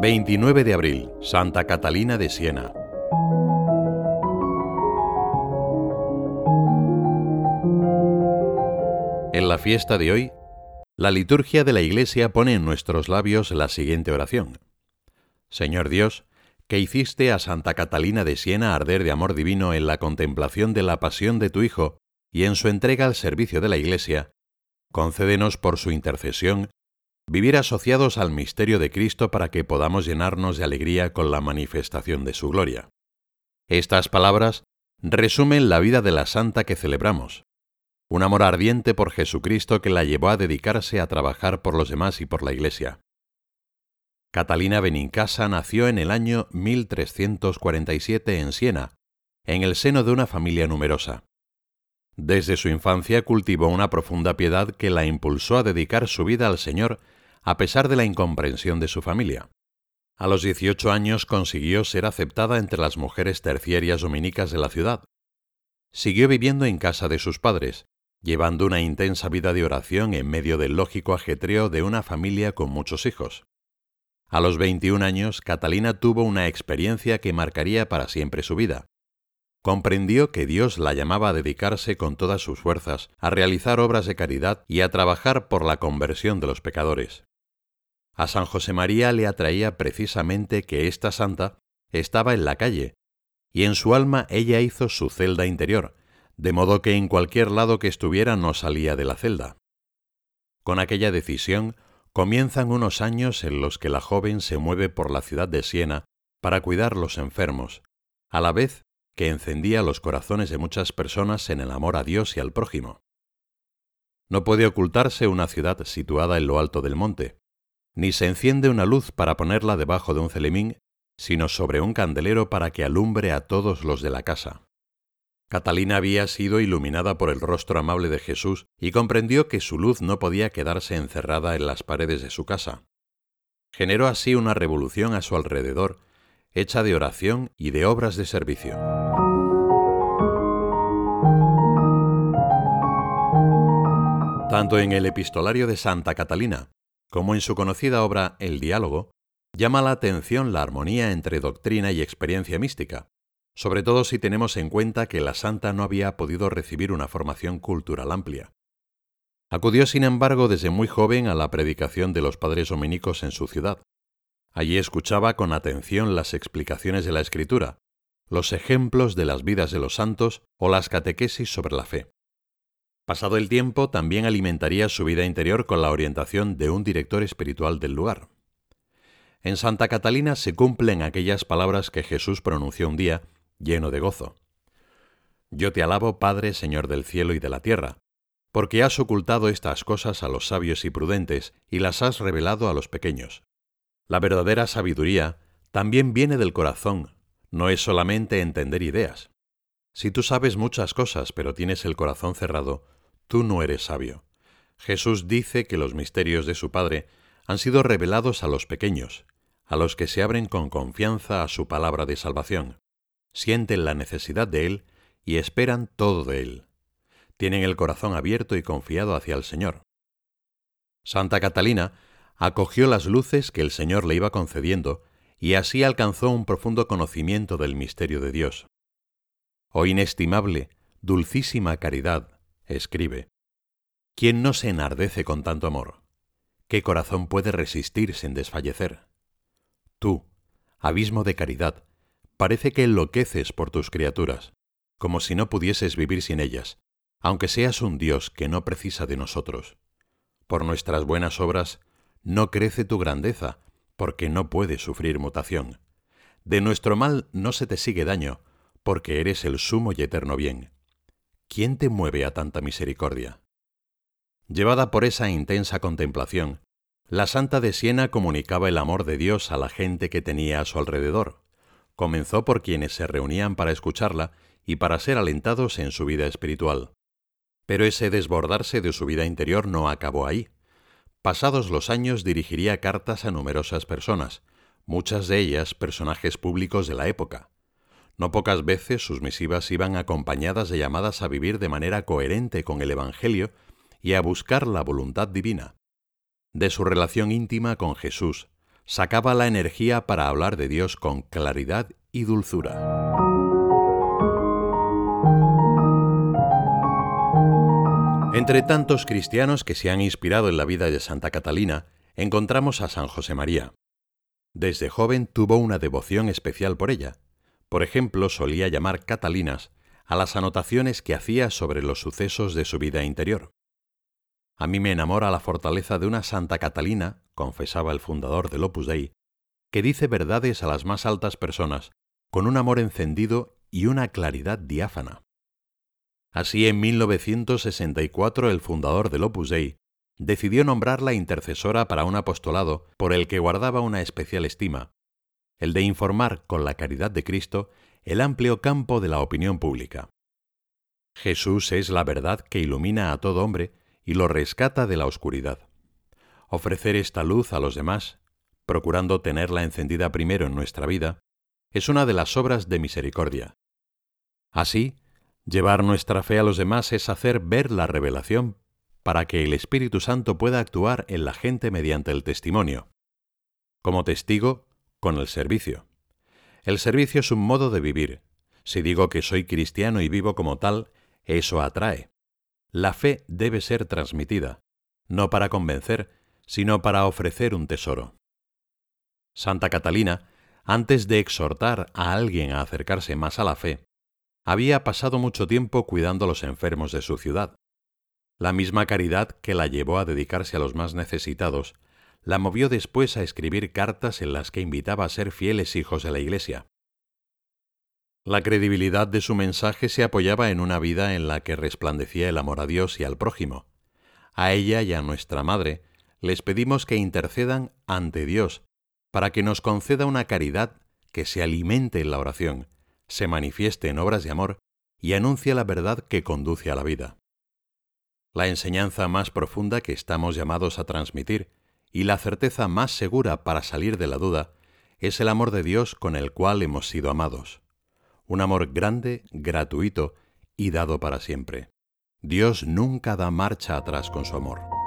29 de abril, Santa Catalina de Siena. En la fiesta de hoy, la liturgia de la Iglesia pone en nuestros labios la siguiente oración. Señor Dios, que hiciste a Santa Catalina de Siena arder de amor divino en la contemplación de la pasión de tu Hijo y en su entrega al servicio de la Iglesia, concédenos por su intercesión vivir asociados al misterio de Cristo para que podamos llenarnos de alegría con la manifestación de su gloria. Estas palabras resumen la vida de la santa que celebramos, un amor ardiente por Jesucristo que la llevó a dedicarse a trabajar por los demás y por la Iglesia. Catalina Benincasa nació en el año 1347 en Siena, en el seno de una familia numerosa. Desde su infancia cultivó una profunda piedad que la impulsó a dedicar su vida al Señor a pesar de la incomprensión de su familia. A los 18 años consiguió ser aceptada entre las mujeres terciarias dominicas de la ciudad. Siguió viviendo en casa de sus padres, llevando una intensa vida de oración en medio del lógico ajetreo de una familia con muchos hijos. A los 21 años, Catalina tuvo una experiencia que marcaría para siempre su vida. Comprendió que Dios la llamaba a dedicarse con todas sus fuerzas a realizar obras de caridad y a trabajar por la conversión de los pecadores. A San José María le atraía precisamente que esta santa estaba en la calle, y en su alma ella hizo su celda interior, de modo que en cualquier lado que estuviera no salía de la celda. Con aquella decisión comienzan unos años en los que la joven se mueve por la ciudad de Siena para cuidar los enfermos, a la vez que encendía los corazones de muchas personas en el amor a Dios y al prójimo. No puede ocultarse una ciudad situada en lo alto del monte, ni se enciende una luz para ponerla debajo de un celemín, sino sobre un candelero para que alumbre a todos los de la casa. Catalina había sido iluminada por el rostro amable de Jesús y comprendió que su luz no podía quedarse encerrada en las paredes de su casa. Generó así una revolución a su alrededor, hecha de oración y de obras de servicio. Tanto en el epistolario de Santa Catalina como en su conocida obra El diálogo, llama la atención la armonía entre doctrina y experiencia mística, sobre todo si tenemos en cuenta que la santa no había podido recibir una formación cultural amplia. Acudió, sin embargo, desde muy joven a la predicación de los padres dominicos en su ciudad. Allí escuchaba con atención las explicaciones de la Escritura, los ejemplos de las vidas de los santos o las catequesis sobre la fe. Pasado el tiempo, también alimentaría su vida interior con la orientación de un director espiritual del lugar. En Santa Catalina se cumplen aquellas palabras que Jesús pronunció un día, lleno de gozo. Yo te alabo, Padre, Señor del cielo y de la tierra, porque has ocultado estas cosas a los sabios y prudentes y las has revelado a los pequeños. La verdadera sabiduría también viene del corazón, no es solamente entender ideas. Si tú sabes muchas cosas pero tienes el corazón cerrado, tú no eres sabio. Jesús dice que los misterios de su Padre han sido revelados a los pequeños, a los que se abren con confianza a su palabra de salvación, sienten la necesidad de Él y esperan todo de Él. Tienen el corazón abierto y confiado hacia el Señor. Santa Catalina acogió las luces que el Señor le iba concediendo y así alcanzó un profundo conocimiento del misterio de Dios. Oh inestimable, dulcísima caridad, escribe. ¿Quién no se enardece con tanto amor? ¿Qué corazón puede resistir sin desfallecer? Tú, abismo de caridad, parece que enloqueces por tus criaturas, como si no pudieses vivir sin ellas, aunque seas un Dios que no precisa de nosotros. Por nuestras buenas obras no crece tu grandeza, porque no puedes sufrir mutación. De nuestro mal no se te sigue daño, porque eres el sumo y eterno bien. ¿Quién te mueve a tanta misericordia? Llevada por esa intensa contemplación, la Santa de Siena comunicaba el amor de Dios a la gente que tenía a su alrededor. Comenzó por quienes se reunían para escucharla y para ser alentados en su vida espiritual. Pero ese desbordarse de su vida interior no acabó ahí. Pasados los años dirigiría cartas a numerosas personas, muchas de ellas personajes públicos de la época. No pocas veces sus misivas iban acompañadas de llamadas a vivir de manera coherente con el Evangelio y a buscar la voluntad divina. De su relación íntima con Jesús, sacaba la energía para hablar de Dios con claridad y dulzura. Entre tantos cristianos que se han inspirado en la vida de Santa Catalina, encontramos a San José María. Desde joven tuvo una devoción especial por ella. Por ejemplo, solía llamar Catalinas a las anotaciones que hacía sobre los sucesos de su vida interior. A mí me enamora la fortaleza de una Santa Catalina, confesaba el fundador del Opus Dei, que dice verdades a las más altas personas, con un amor encendido y una claridad diáfana. Así, en 1964, el fundador del Opus Dei decidió nombrarla intercesora para un apostolado por el que guardaba una especial estima, el de informar con la caridad de Cristo el amplio campo de la opinión pública. Jesús es la verdad que ilumina a todo hombre y lo rescata de la oscuridad. Ofrecer esta luz a los demás, procurando tenerla encendida primero en nuestra vida, es una de las obras de misericordia. Así, llevar nuestra fe a los demás es hacer ver la revelación para que el Espíritu Santo pueda actuar en la gente mediante el testimonio. Como testigo, con el servicio. El servicio es un modo de vivir. Si digo que soy cristiano y vivo como tal, eso atrae. La fe debe ser transmitida, no para convencer, sino para ofrecer un tesoro. Santa Catalina, antes de exhortar a alguien a acercarse más a la fe, había pasado mucho tiempo cuidando a los enfermos de su ciudad. La misma caridad que la llevó a dedicarse a los más necesitados, la movió después a escribir cartas en las que invitaba a ser fieles hijos de la Iglesia. La credibilidad de su mensaje se apoyaba en una vida en la que resplandecía el amor a Dios y al prójimo. A ella y a nuestra Madre les pedimos que intercedan ante Dios para que nos conceda una caridad que se alimente en la oración, se manifieste en obras de amor y anuncie la verdad que conduce a la vida la enseñanza más profunda que estamos llamados a transmitir y la certeza más segura para salir de la duda es el amor de Dios con el cual hemos sido amados. Un amor grande, gratuito y dado para siempre. Dios nunca da marcha atrás con su amor.